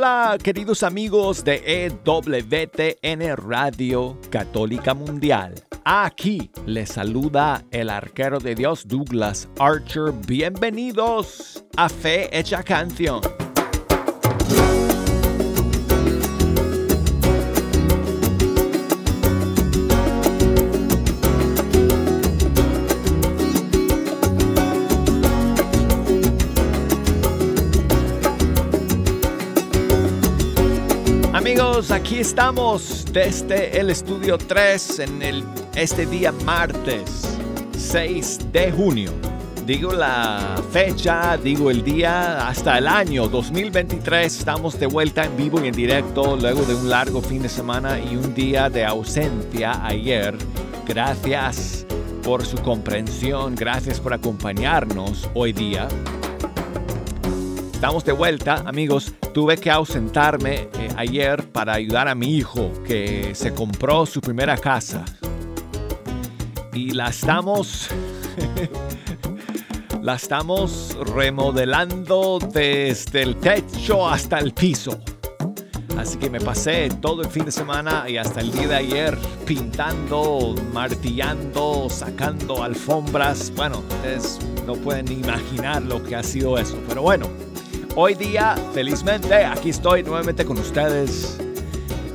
Hola queridos amigos de EWTN Radio Católica Mundial. Aquí les saluda el arquero de Dios Douglas Archer. Bienvenidos a Fe Hecha Canción. Aquí estamos desde el estudio 3 en el, este día martes 6 de junio. Digo la fecha, digo el día, hasta el año 2023 estamos de vuelta en vivo y en directo luego de un largo fin de semana y un día de ausencia ayer. Gracias por su comprensión, gracias por acompañarnos hoy día. Estamos de vuelta, amigos. Tuve que ausentarme eh, ayer para ayudar a mi hijo que se compró su primera casa. Y la estamos... la estamos remodelando desde el techo hasta el piso. Así que me pasé todo el fin de semana y hasta el día de ayer pintando, martillando, sacando alfombras. Bueno, ustedes no pueden imaginar lo que ha sido eso. Pero bueno, Hoy día, felizmente, aquí estoy nuevamente con ustedes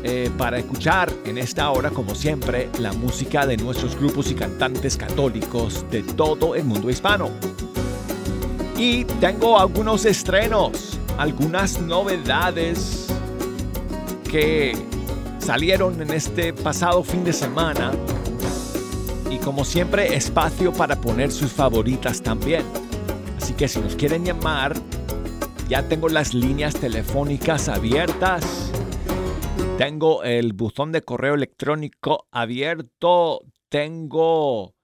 eh, para escuchar en esta hora, como siempre, la música de nuestros grupos y cantantes católicos de todo el mundo hispano. Y tengo algunos estrenos, algunas novedades que salieron en este pasado fin de semana. Y como siempre, espacio para poner sus favoritas también. Así que si nos quieren llamar, ya tengo las líneas telefónicas abiertas. Tengo el buzón de correo electrónico abierto. Tengo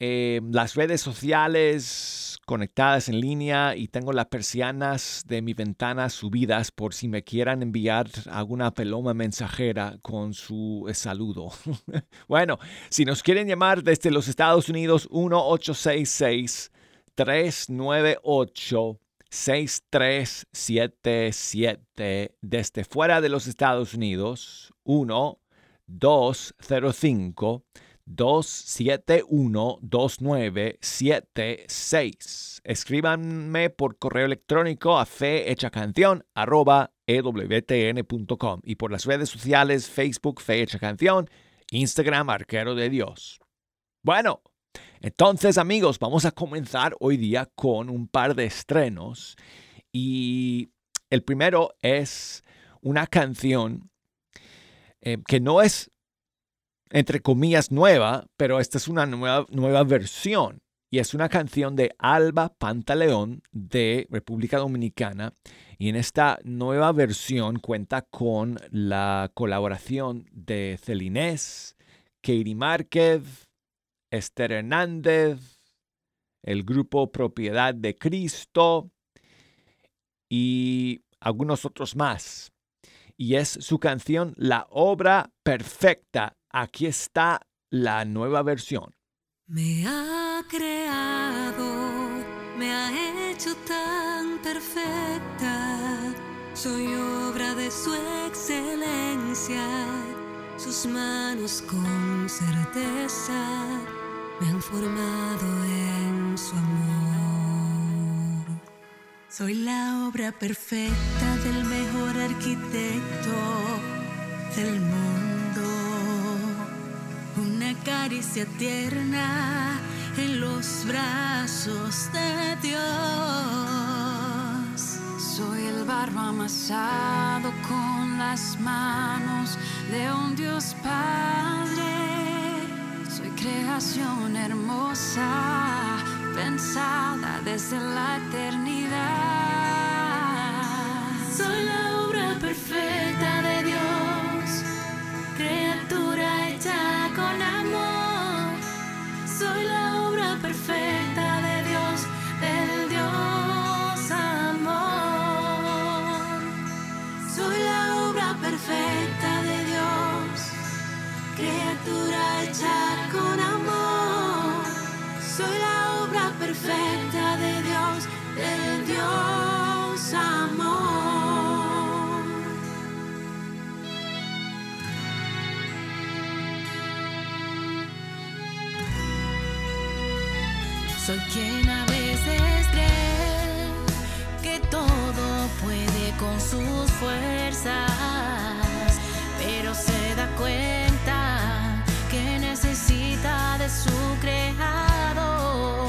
eh, las redes sociales conectadas en línea y tengo las persianas de mi ventana subidas por si me quieran enviar alguna peloma mensajera con su saludo. bueno, si nos quieren llamar desde los Estados Unidos, 1866 398 6377 desde fuera de los Estados Unidos 1 205 271 2976. Escríbanme por correo electrónico a fehechacanción arroba ewtn.com y por las redes sociales Facebook Fehecha Canción, Instagram Arquero de Dios. Bueno, entonces, amigos, vamos a comenzar hoy día con un par de estrenos. Y el primero es una canción eh, que no es, entre comillas, nueva, pero esta es una nueva, nueva versión. Y es una canción de Alba Pantaleón de República Dominicana. Y en esta nueva versión cuenta con la colaboración de Celinés, Katie Márquez, Esther Hernández, el grupo Propiedad de Cristo y algunos otros más. Y es su canción La obra perfecta. Aquí está la nueva versión. Me ha creado, me ha hecho tan perfecta. Soy obra de su excelencia, sus manos con certeza me han formado en su amor. Soy la obra perfecta del mejor arquitecto del mundo. Una caricia tierna en los brazos de Dios. Soy el barro amasado con las manos de un Dios Padre creación hermosa, pensada desde la eternidad. Soy la obra perfecta de Dios, criatura hecha con amor. Soy la obra perfecta de Dios, del Dios amor. Soy la obra perfecta criatura hecha con amor. Soy la obra perfecta de Dios, del Dios amor. Soy quien a veces cree que todo puede con sus fuerzas de creador.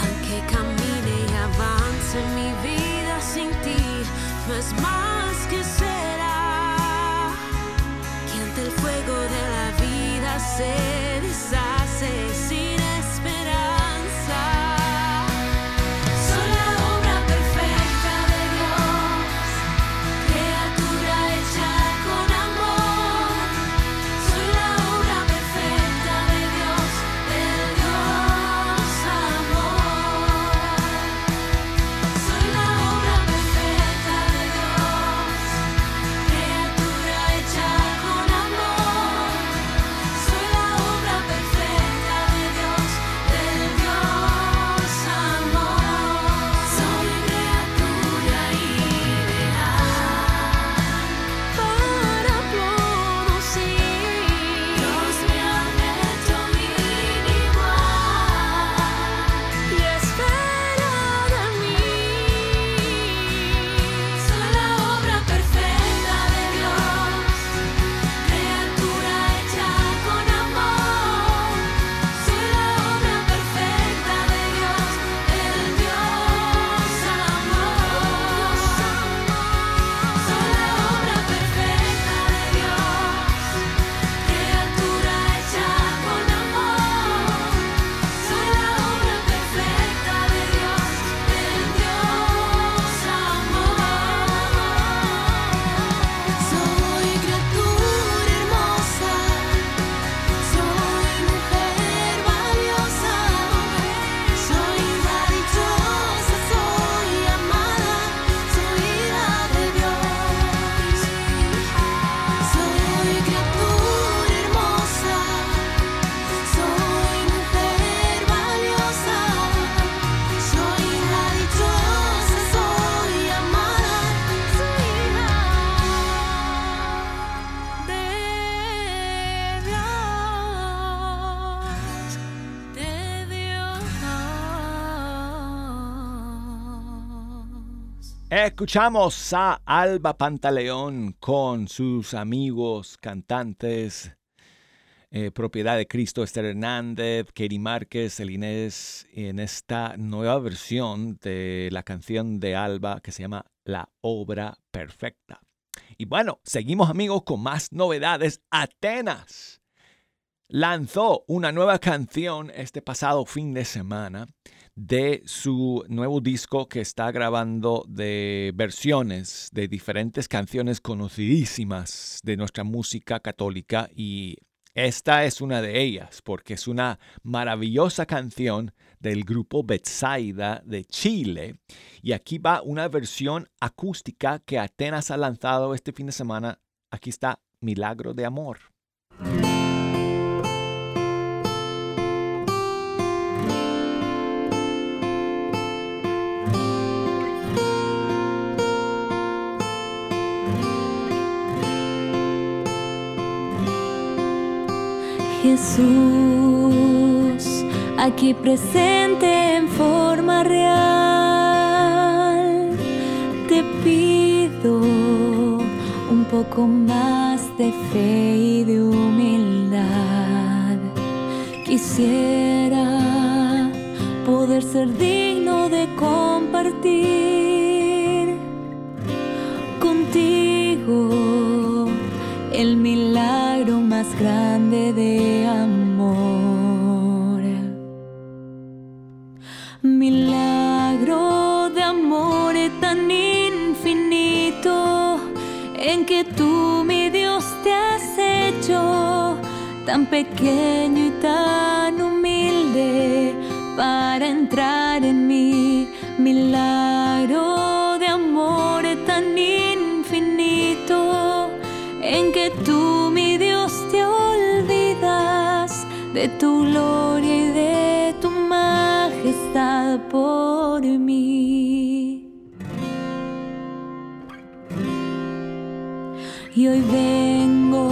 Aunque camine y avance mi vida sin ti, no es más que será que ante el fuego de la vida se Escuchamos a Alba Pantaleón con sus amigos cantantes, eh, Propiedad de Cristo, Esther Hernández, Katie Márquez, el Inés, en esta nueva versión de la canción de Alba que se llama La Obra Perfecta. Y bueno, seguimos amigos con más novedades. Atenas lanzó una nueva canción este pasado fin de semana de su nuevo disco que está grabando de versiones de diferentes canciones conocidísimas de nuestra música católica y esta es una de ellas porque es una maravillosa canción del grupo Betsaida de Chile y aquí va una versión acústica que Atenas ha lanzado este fin de semana. Aquí está Milagro de Amor. Jesús, aquí presente en forma real, te pido un poco más de fe y de humildad. Quisiera poder ser digno de compartir más grande de amor. Milagro de amor tan infinito en que tú, mi Dios, te has hecho tan pequeño y tan tu gloria y de tu majestad por mí. Y hoy vengo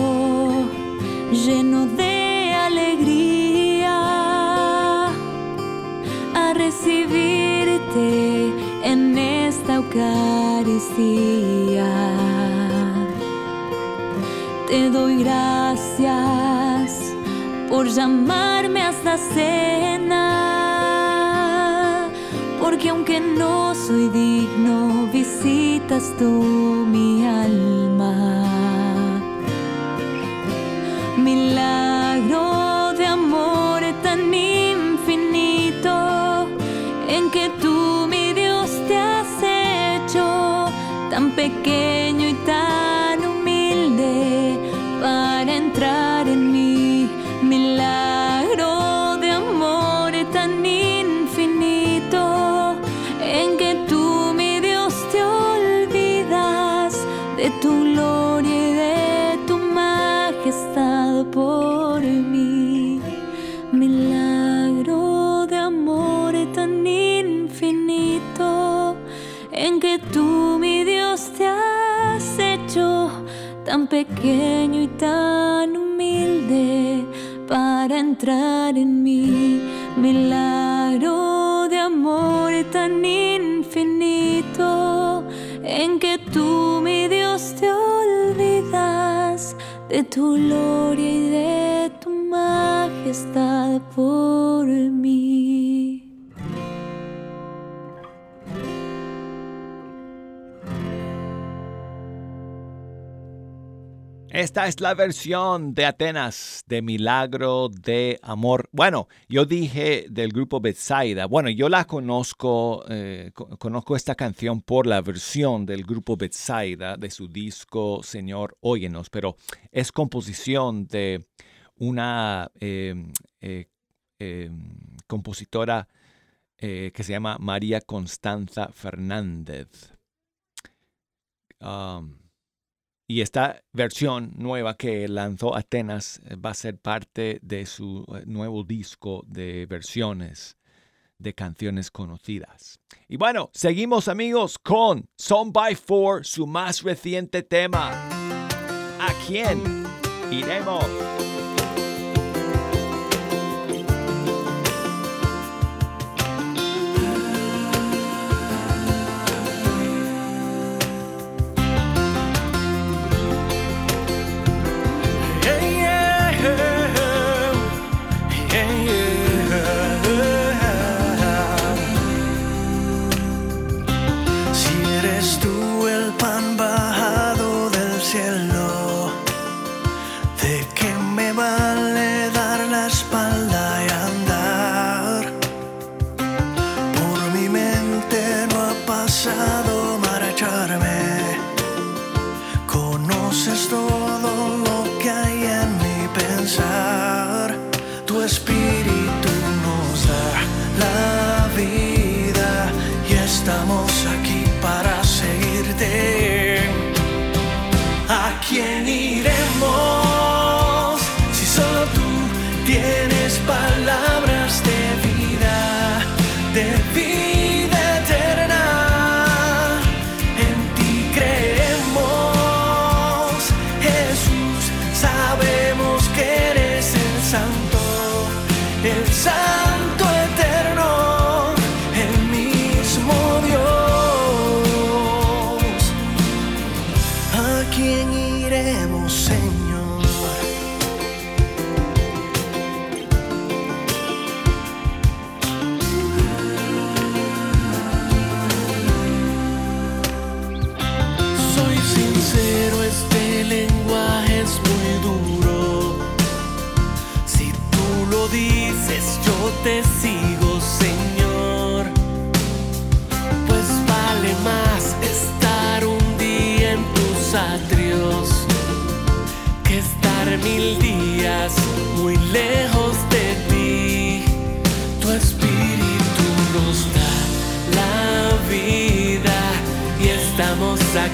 lleno de alegría a recibirte en esta Eucaristía. Te doy gracias por llamarme hasta cena, porque aunque no soy digno, visitas tú mi alma. tu gloria. Esta es la versión de Atenas de Milagro de Amor. Bueno, yo dije del grupo Betsaida. Bueno, yo la conozco, eh, conozco esta canción por la versión del grupo Betsaida de su disco Señor Óyenos, pero es composición de una em, eh, em, compositora eh, que se llama María Constanza Fernández. Um, y esta versión nueva que lanzó Atenas eh, va a ser parte de su eh, nuevo disco de versiones de canciones conocidas. Y bueno, seguimos amigos con Son by Four, su más reciente tema. ¿A quién iremos?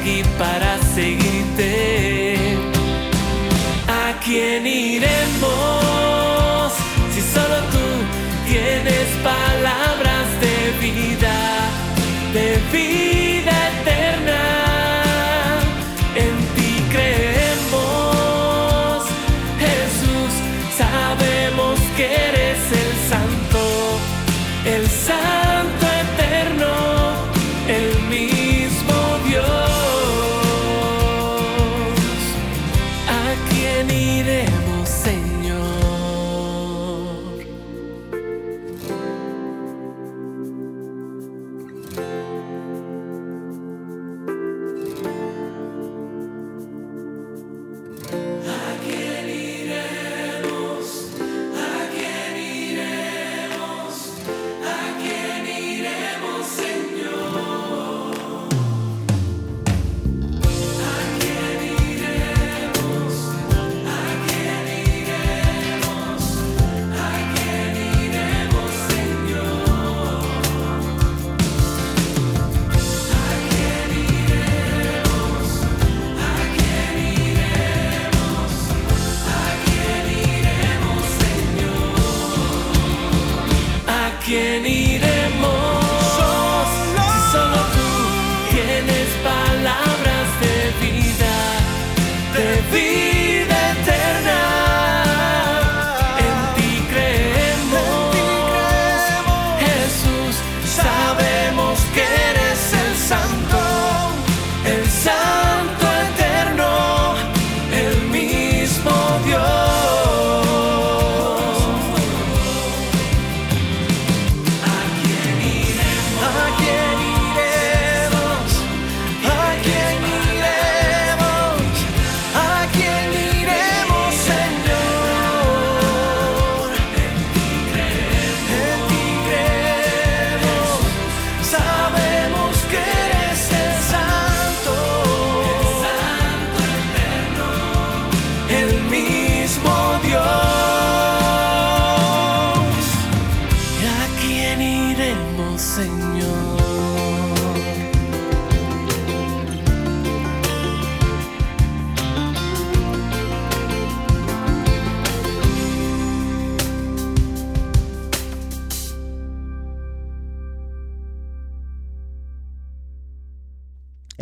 aquí para seguirte. ¿A quién iremos?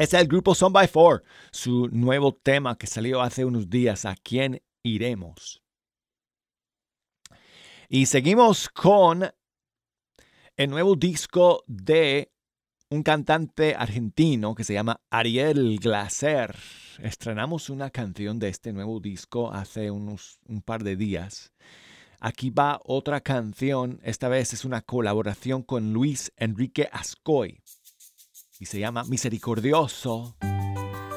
Es el grupo Son by Four, su nuevo tema que salió hace unos días, ¿A quién iremos? Y seguimos con el nuevo disco de un cantante argentino que se llama Ariel Glaser. Estrenamos una canción de este nuevo disco hace unos un par de días. Aquí va otra canción, esta vez es una colaboración con Luis Enrique Ascoy y se llama Misericordioso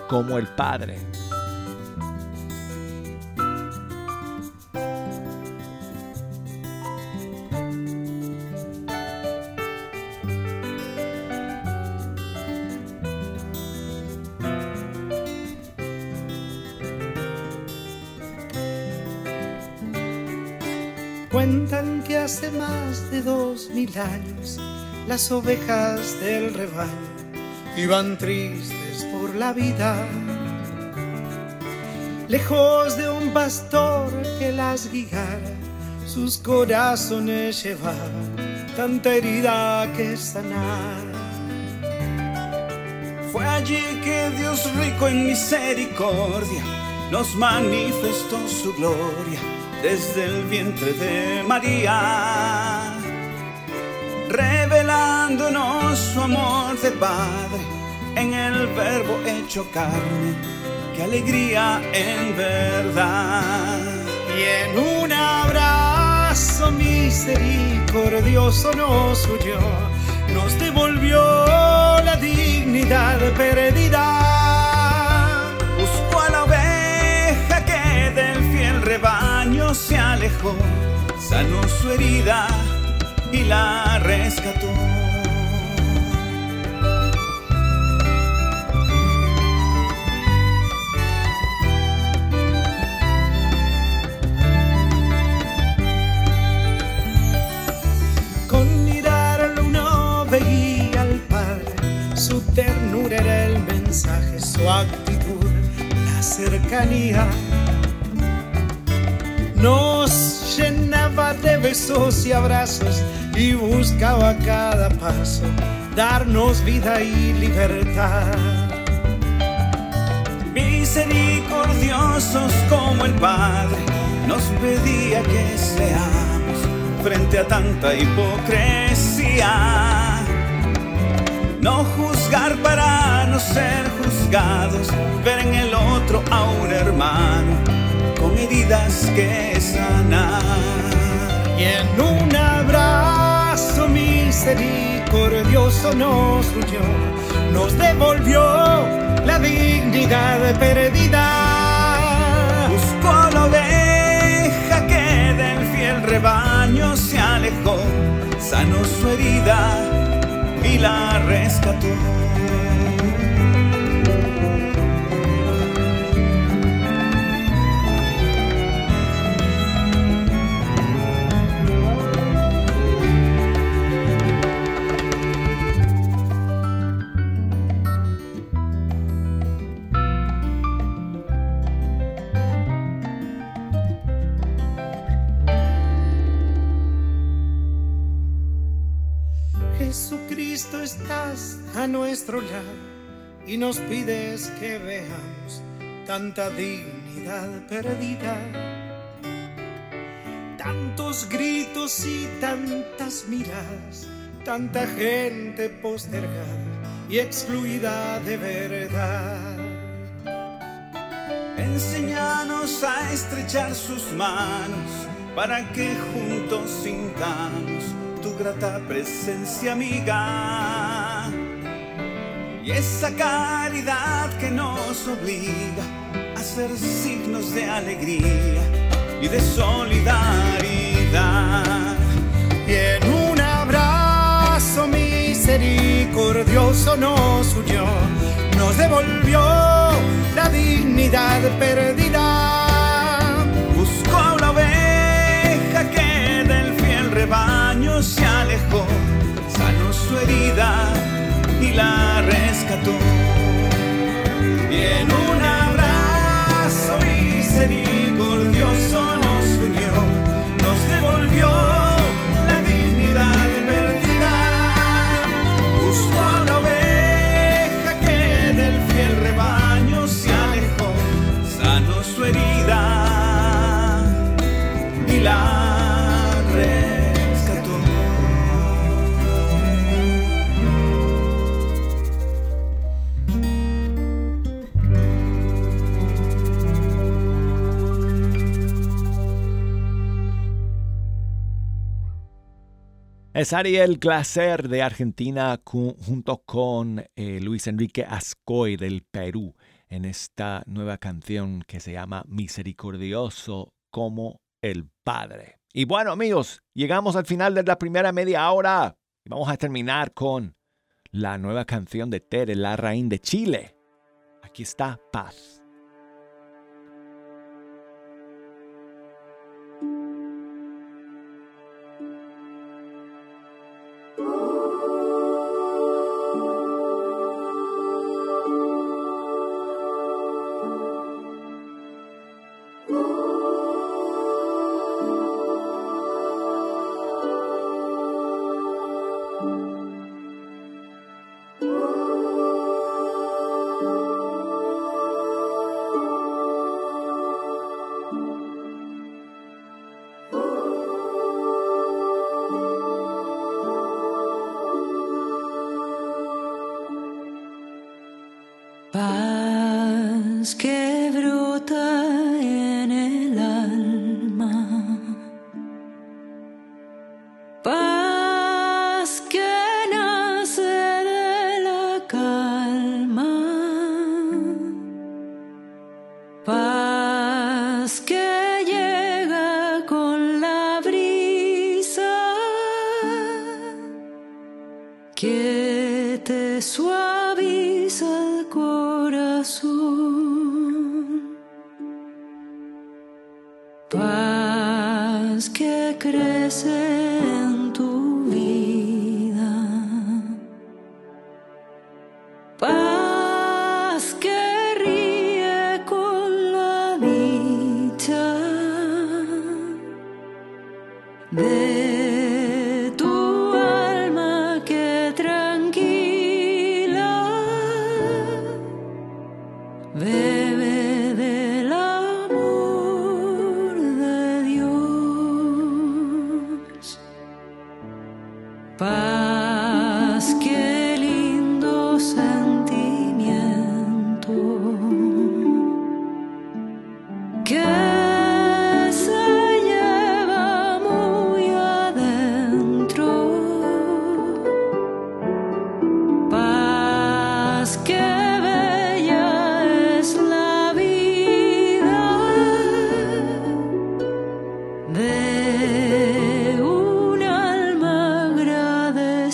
como el Padre. Cuentan que hace más de dos mil años las ovejas del rebaño iban tristes por la vida, lejos de un pastor que las guiara, sus corazones llevaban tanta herida que sanar. Fue allí que Dios rico en misericordia nos manifestó su gloria desde el vientre de María, revelándonos su amor de Padre en el verbo hecho carne. Qué alegría en verdad. Y en un abrazo misericordioso nos huyó, nos devolvió la dignidad perdida. Buscó a la oveja que del fiel rebaño se alejó, sanó su herida y la rescató. Con mirarlo uno veía al Padre, su ternura era el mensaje, su actitud, la cercanía. Nos llenaba de besos y abrazos y buscaba a cada paso darnos vida y libertad. Misericordiosos como el Padre nos pedía que seamos frente a tanta hipocresía. No juzgar para no ser juzgados, ver en el otro a un hermano con heridas que sanar. Y en un abrazo misericordioso nos huyó, nos devolvió la dignidad perdida. Buscó la oveja que del fiel rebaño se alejó, sanó su herida y la rescató. Y nos pides que veamos tanta dignidad perdida. Tantos gritos y tantas miradas, tanta gente postergada y excluida de verdad. Enséñanos a estrechar sus manos para que juntos sintamos tu grata presencia amiga. Y esa caridad que nos obliga a ser signos de alegría y de solidaridad. Y en un abrazo misericordioso nos unió, nos devolvió la dignidad perdida. Buscó la oveja que del fiel rebaño se alejó, sanó su herida la rescató. Es Ariel Glaser de Argentina junto con eh, Luis Enrique Ascoy del Perú en esta nueva canción que se llama Misericordioso como el Padre. Y bueno amigos, llegamos al final de la primera media hora y vamos a terminar con la nueva canción de Tere Larraín de Chile. Aquí está Paz. Paz que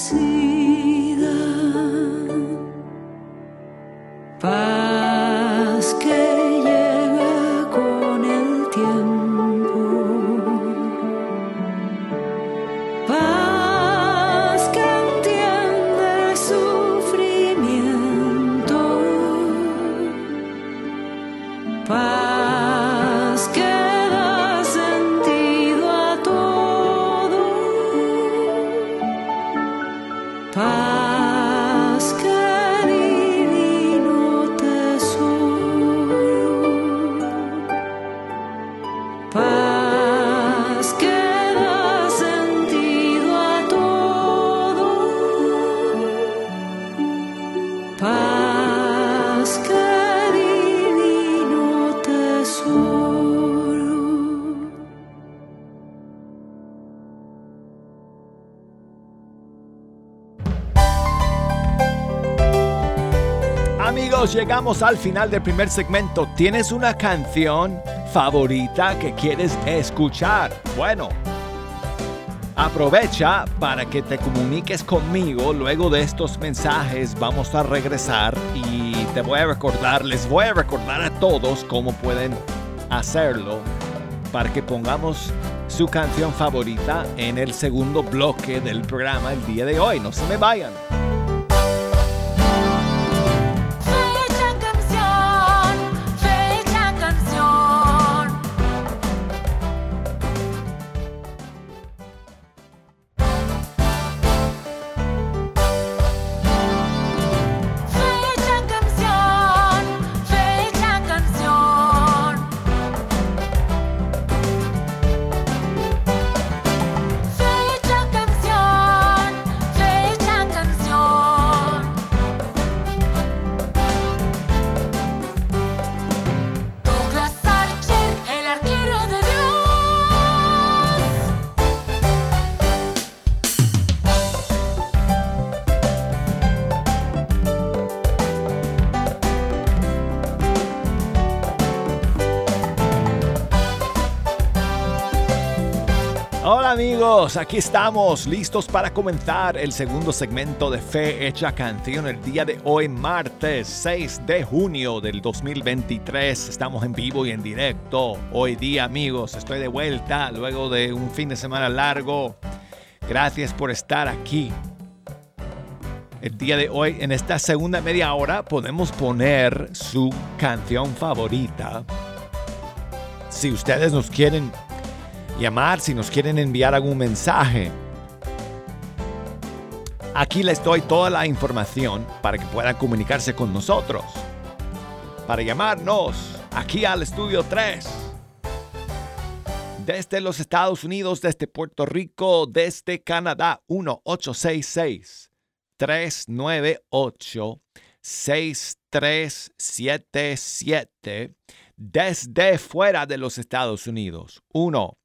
see. Llegamos al final del primer segmento. ¿Tienes una canción favorita que quieres escuchar? Bueno, aprovecha para que te comuniques conmigo. Luego de estos mensajes vamos a regresar y te voy a recordar, les voy a recordar a todos cómo pueden hacerlo para que pongamos su canción favorita en el segundo bloque del programa el día de hoy. No se me vayan. Amigos, aquí estamos listos para comenzar el segundo segmento de Fe Hecha Canción el día de hoy, martes 6 de junio del 2023. Estamos en vivo y en directo. Hoy día amigos, estoy de vuelta luego de un fin de semana largo. Gracias por estar aquí. El día de hoy, en esta segunda media hora, podemos poner su canción favorita. Si ustedes nos quieren llamar si nos quieren enviar algún mensaje. Aquí les doy toda la información para que puedan comunicarse con nosotros. Para llamarnos aquí al estudio 3. Desde los Estados Unidos, desde Puerto Rico, desde Canadá, 1866 398 6377 desde fuera de los Estados Unidos. 1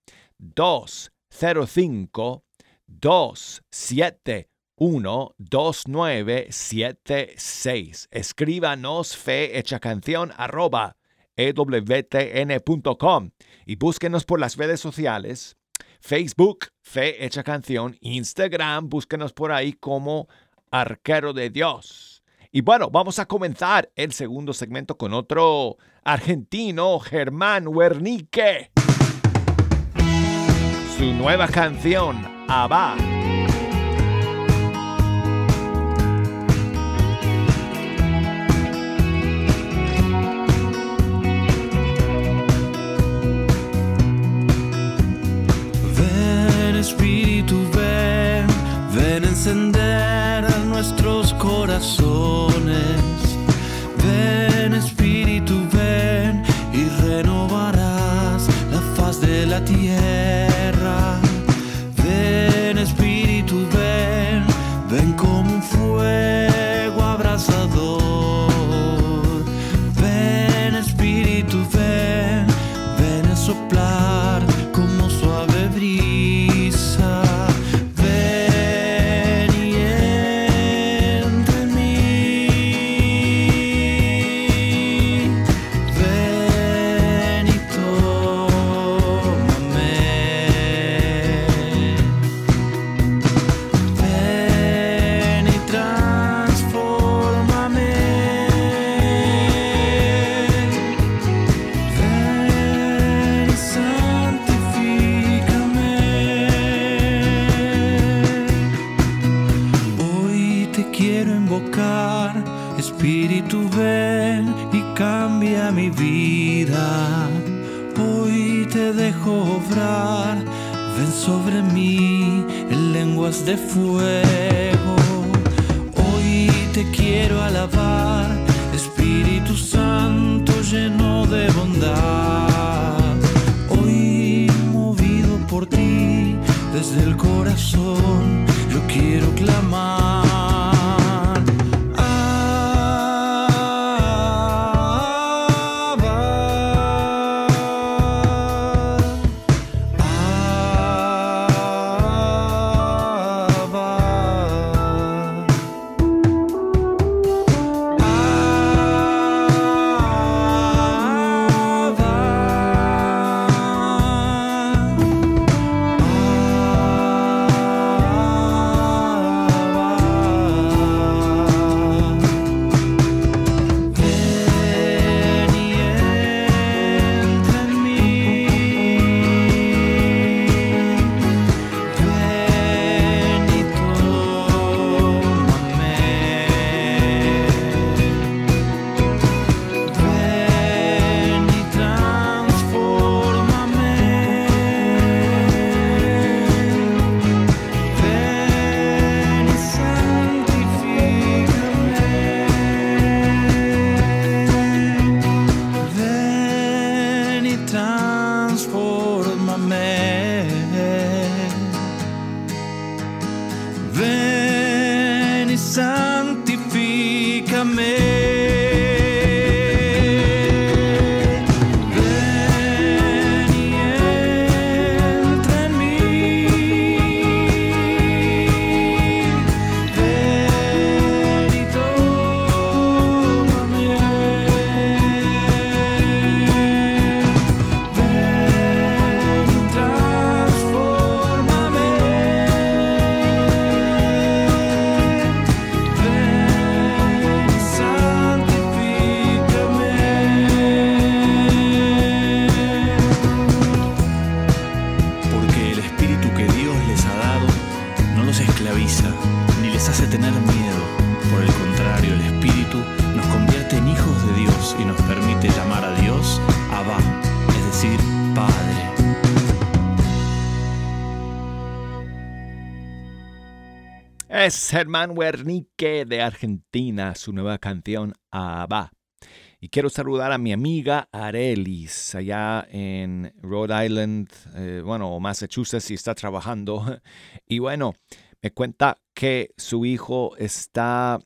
205 271 2976. Escríbanos fe hecha canción arroba ewtn.com y búsquenos por las redes sociales. Facebook, Fe Hecha Canción, Instagram, búsquenos por ahí como Arquero de Dios. Y bueno, vamos a comenzar el segundo segmento con otro argentino, Germán Wernicke su nueva canción, Abba. Ven Espíritu, ven, ven encender nuestros corazones. Ven Espíritu, ven y renovarás la faz de la tierra. De fuego. transforma me. Ven y santifica me. Es Germán Wernicke de Argentina, su nueva canción Abba. Y quiero saludar a mi amiga Arelis, allá en Rhode Island, eh, bueno, Massachusetts, y está trabajando. Y bueno, me cuenta que su hijo está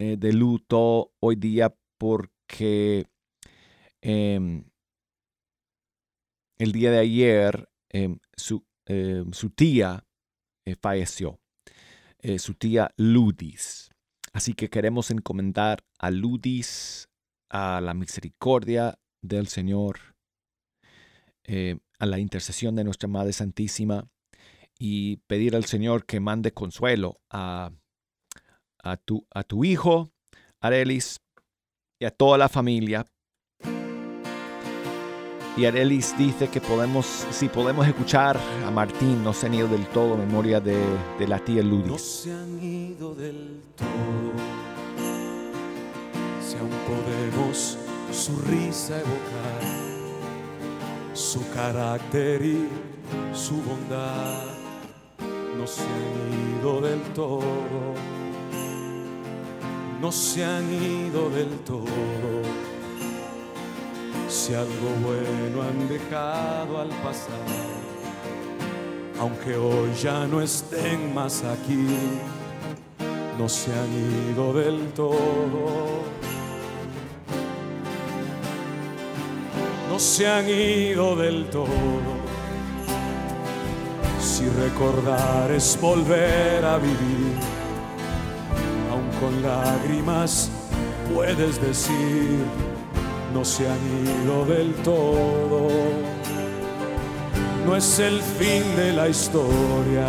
eh, de luto hoy día porque em, el día de ayer em, su, em, su, tía eh, falleció. Eh, su tía Ludis. Así que queremos encomendar a Ludis a la misericordia del Señor, eh, a la intercesión de nuestra Madre Santísima y pedir al Señor que mande consuelo a, a, tu, a tu hijo, Arelis, y a toda la familia y Arelis dice que podemos, si podemos escuchar a Martín, no se han ido del todo, memoria de, la tía Ludis. No se han ido del todo, si aún podemos su risa evocar, su carácter y su bondad, no se han ido del todo, no se han ido del todo si algo bueno han dejado al pasar, aunque hoy ya no estén más aquí, no se han ido del todo. No se han ido del todo. Si recordar es volver a vivir, aun con lágrimas puedes decir no se han ido del todo. No es el fin de la historia,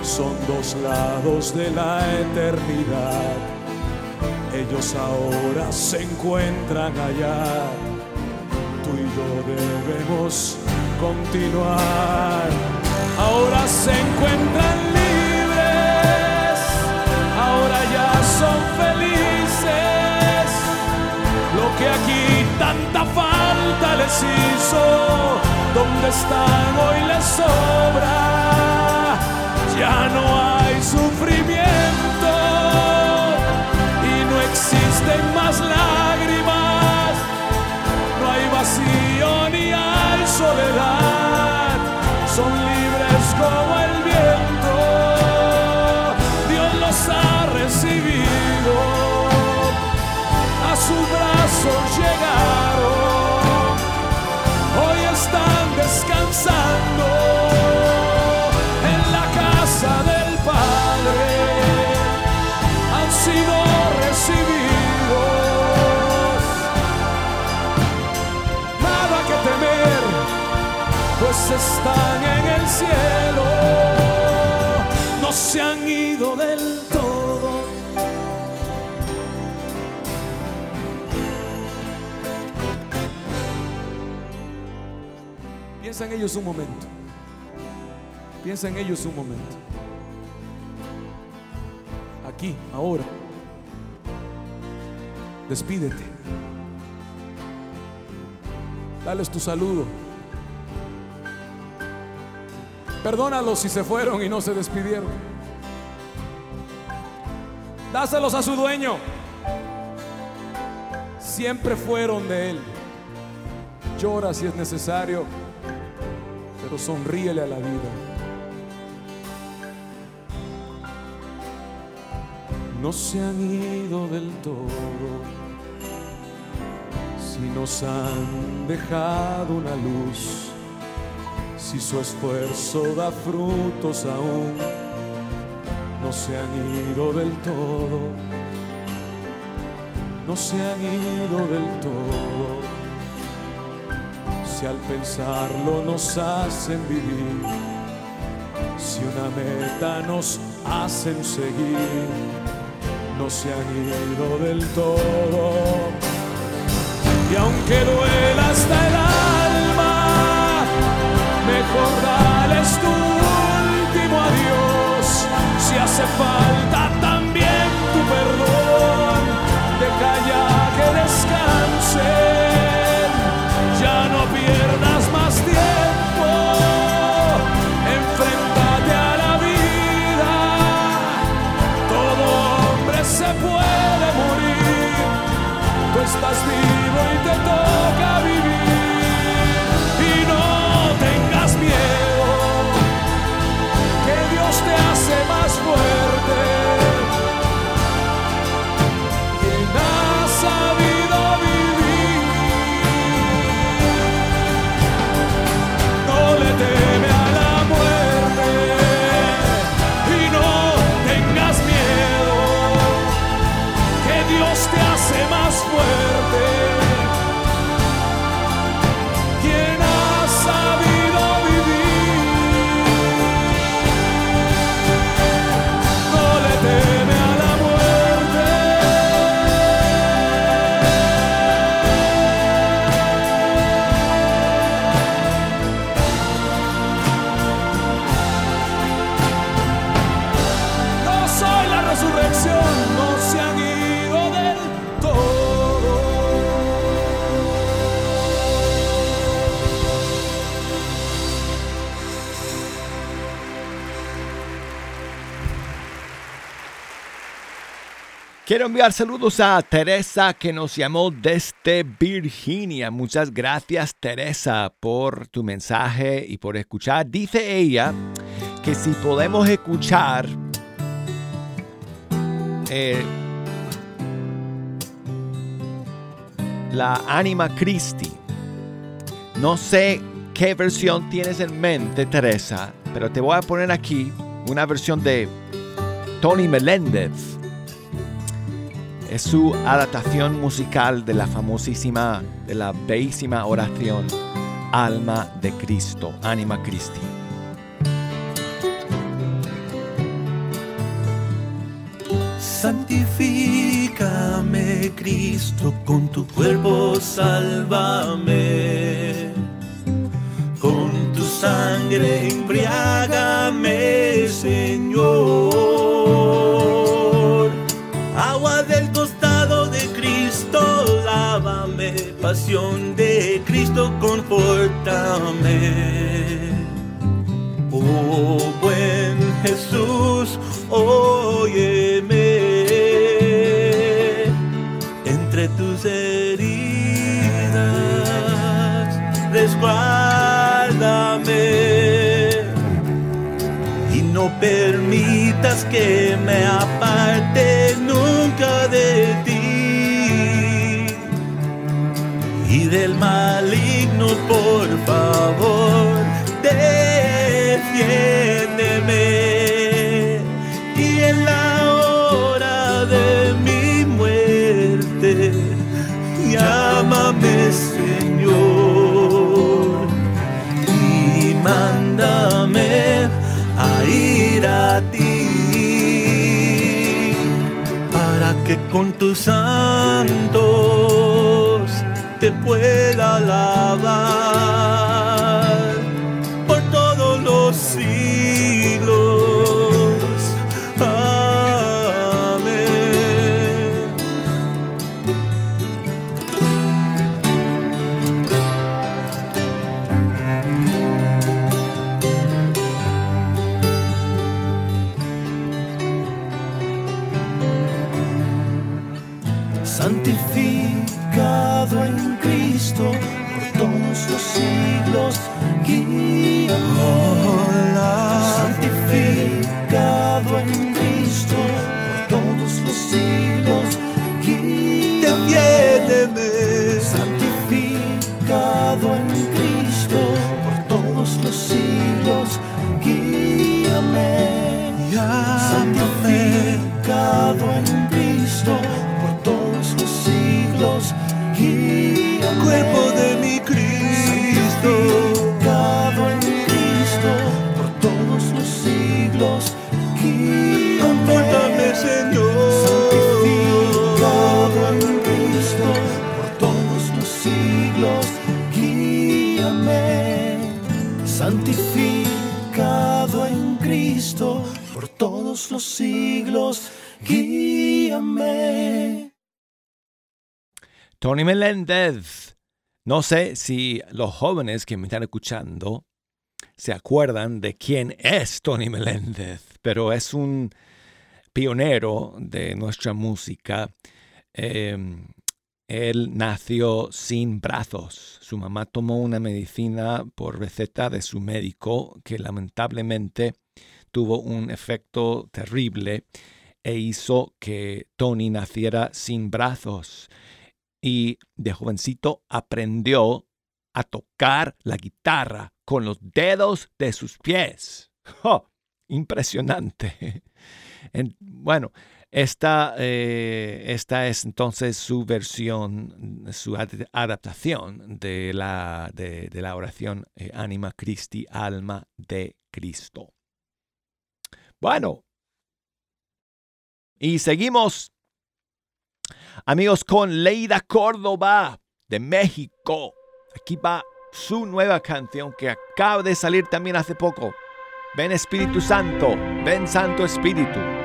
son dos lados de la eternidad. Ellos ahora se encuentran allá, tú y yo debemos continuar. Ahora se encuentran libres, falta les hizo, donde están hoy les sobra, ya no hay sufrimiento y no existen más lágrimas, no hay vacío ni hay soledad, son libres como En ellos un momento. Piensa en ellos un momento. Aquí, ahora. Despídete. Dales tu saludo. Perdónalos si se fueron y no se despidieron. Dáselos a su dueño. Siempre fueron de él. Llora si es necesario sonríele a la vida. No se han ido del todo, si nos han dejado una luz, si su esfuerzo da frutos aún, no se han ido del todo, no se han ido del todo si al pensarlo nos hacen vivir, si una meta nos hacen seguir no se han ido del todo. Y aunque duela hasta el alma, mejor dales tu último adiós. Si hace falta Quiero enviar saludos a Teresa que nos llamó desde Virginia. Muchas gracias Teresa por tu mensaje y por escuchar. Dice ella que si podemos escuchar eh, la Anima Christi. No sé qué versión tienes en mente, Teresa, pero te voy a poner aquí una versión de Tony Meléndez. Es su adaptación musical de la famosísima, de la bellísima oración Alma de Cristo, Anima Christi. Santifícame, Cristo, con tu cuerpo sálvame. Con tu sangre embriágame, Señor. Pasión de Cristo, confórtame. Oh buen Jesús, óyeme. Entre tus heridas, resguárdame. Y no permitas que me aparte nunca del maligno, por favor, defiéndeme. Y en la hora de mi muerte, llámame Señor y mándame a ir a ti para que con tus santos te pueda alabar 呀 Tony Meléndez. No sé si los jóvenes que me están escuchando se acuerdan de quién es Tony Meléndez, pero es un pionero de nuestra música. Eh, él nació sin brazos. Su mamá tomó una medicina por receta de su médico que lamentablemente tuvo un efecto terrible e hizo que Tony naciera sin brazos. Y de jovencito aprendió a tocar la guitarra con los dedos de sus pies. ¡Oh! Impresionante. En- bueno, esta, eh, esta es entonces su versión, su ad- adaptación de la, de la oración eh, Anima Christi, alma de Cristo. Bueno, y seguimos, amigos, con Leida Córdoba de México. Aquí va su nueva canción que acaba de salir también hace poco. Ven Espíritu Santo, ven Santo Espíritu.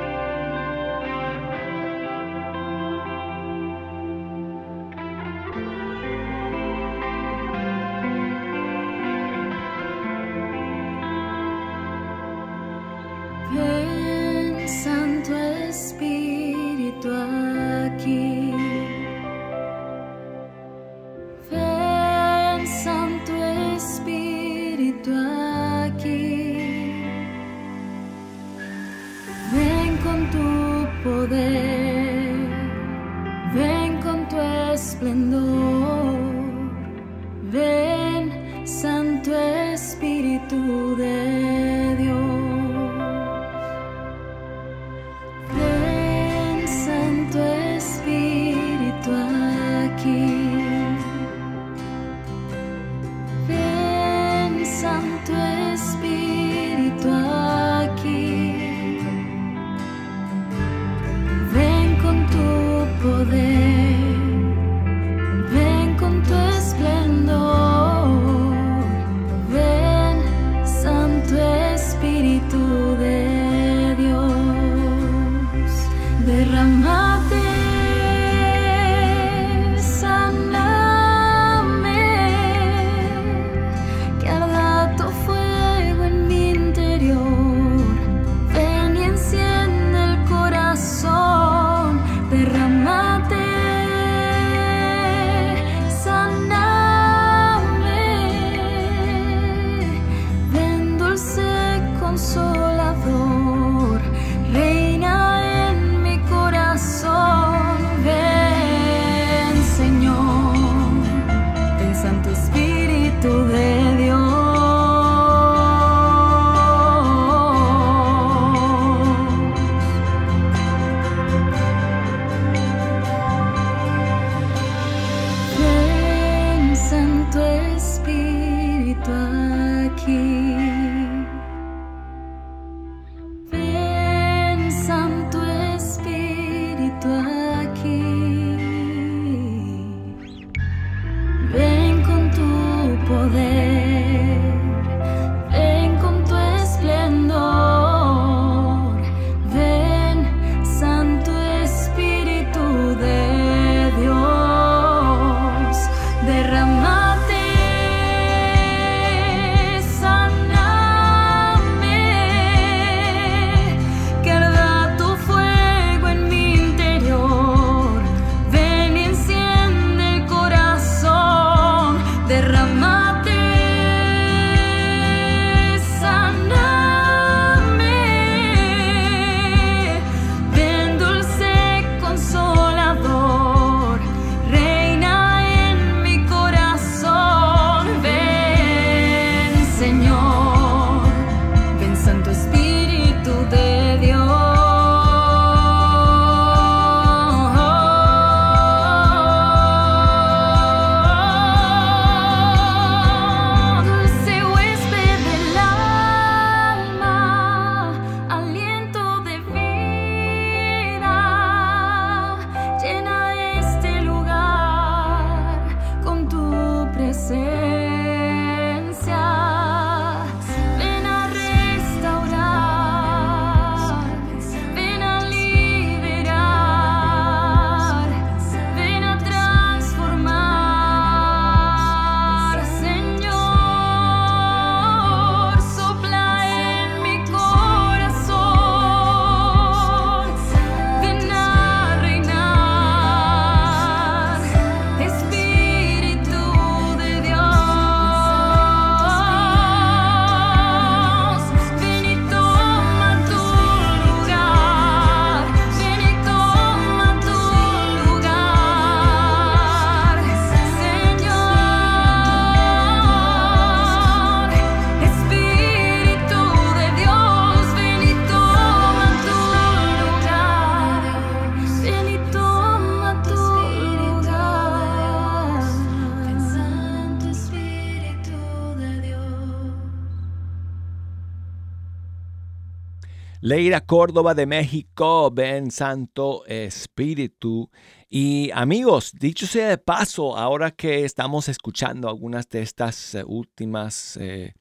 Córdoba de México, ven Santo Espíritu. Y amigos, dicho sea de paso, ahora que estamos escuchando algunas de estas eh, últimas eh,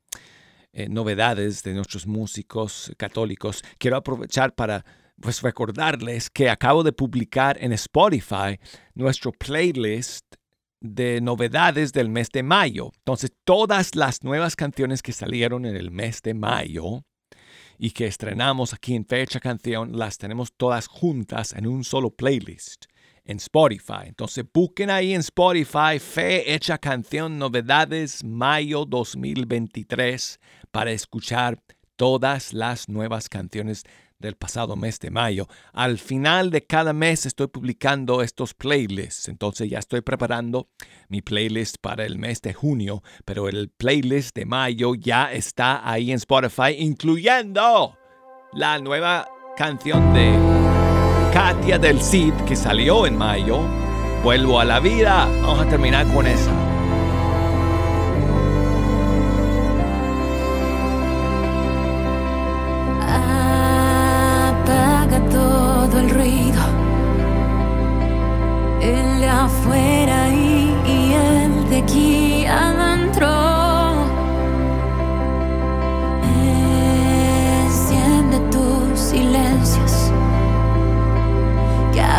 eh, novedades de nuestros músicos católicos, quiero aprovechar para pues recordarles que acabo de publicar en Spotify nuestro playlist de novedades del mes de mayo. Entonces, todas las nuevas canciones que salieron en el mes de mayo y que estrenamos aquí en Fecha Canción, las tenemos todas juntas en un solo playlist en Spotify. Entonces busquen ahí en Spotify Fe Hecha Canción Novedades Mayo 2023 para escuchar todas las nuevas canciones del pasado mes de mayo. Al final de cada mes estoy publicando estos playlists, entonces ya estoy preparando mi playlist para el mes de junio, pero el playlist de mayo ya está ahí en Spotify, incluyendo la nueva canción de Katia del Cid que salió en mayo. Vuelvo a la vida. Vamos a terminar con esa.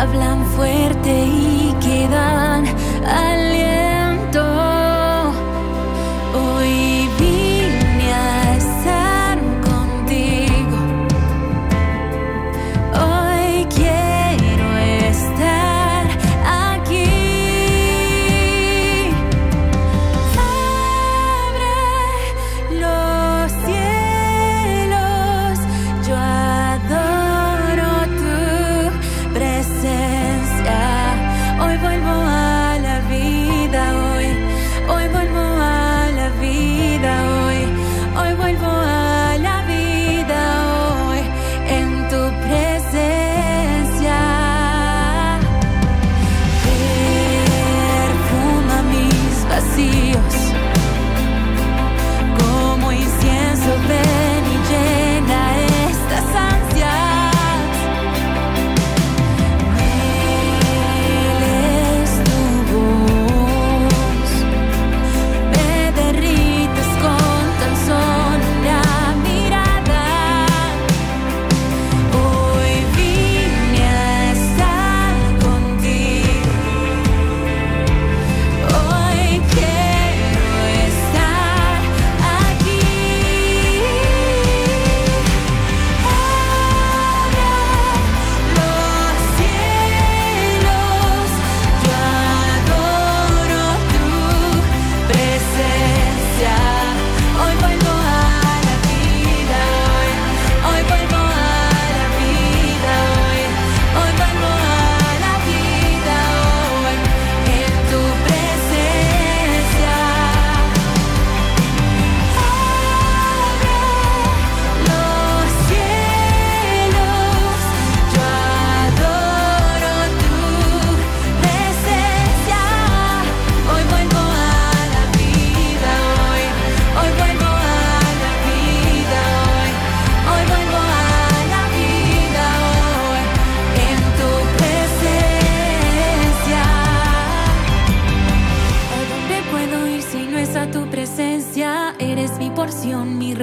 Hablan fuerte y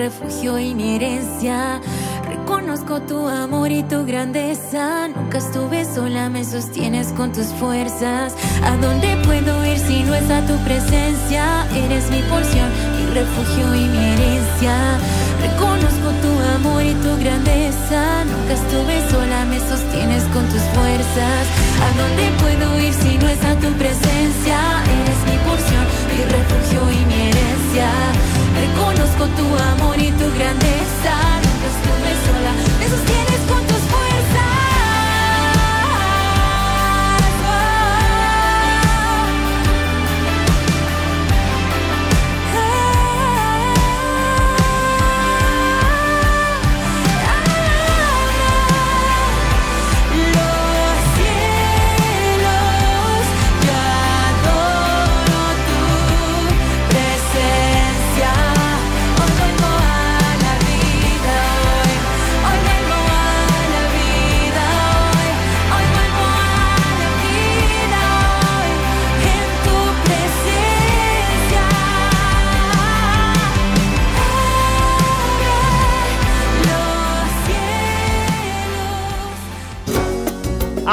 refugio y mi herencia. Reconozco tu amor y tu grandeza. Nunca estuve sola, me sostienes con tus fuerzas. ¿A dónde puedo ir si no es a tu presencia? Eres mi porción, mi refugio y mi herencia. Reconozco tu amor y tu grandeza. Nunca estuve sola, me sostienes con tus fuerzas. ¿A dónde puedo ir si no es a tu presencia? Eres mi porción, mi refugio y mi herencia. Conozco tu amor y tu grandeza. Nunca estuve sola. Me sostiene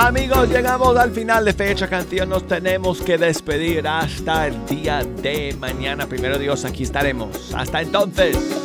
Amigos, llegamos al final de Fecha Canción. Nos tenemos que despedir hasta el día de mañana. Primero Dios, aquí estaremos. Hasta entonces.